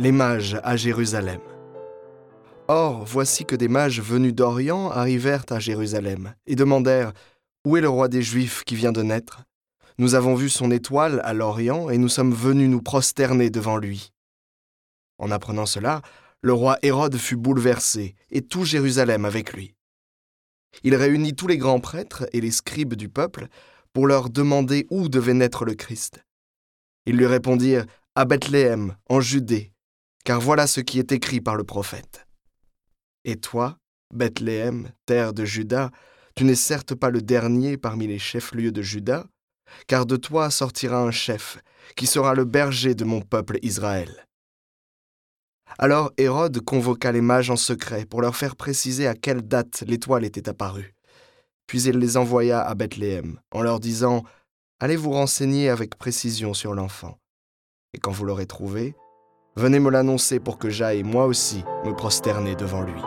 les mages à Jérusalem. Or, voici que des mages venus d'Orient arrivèrent à Jérusalem et demandèrent Où est le roi des Juifs qui vient de naître? Nous avons vu son étoile à l'Orient et nous sommes venus nous prosterner devant lui. En apprenant cela, le roi Hérode fut bouleversé et tout Jérusalem avec lui. Il réunit tous les grands prêtres et les scribes du peuple pour leur demander où devait naître le Christ. Ils lui répondirent À Bethléem, en Judée, car voilà ce qui est écrit par le prophète. Et toi, Bethléem, terre de Juda, tu n'es certes pas le dernier parmi les chefs-lieux de Juda, car de toi sortira un chef, qui sera le berger de mon peuple Israël. Alors Hérode convoqua les mages en secret pour leur faire préciser à quelle date l'étoile était apparue. Puis il les envoya à Bethléem, en leur disant Allez vous renseigner avec précision sur l'enfant. Et quand vous l'aurez trouvé, venez me l'annoncer pour que j'aille moi aussi me prosterner devant lui.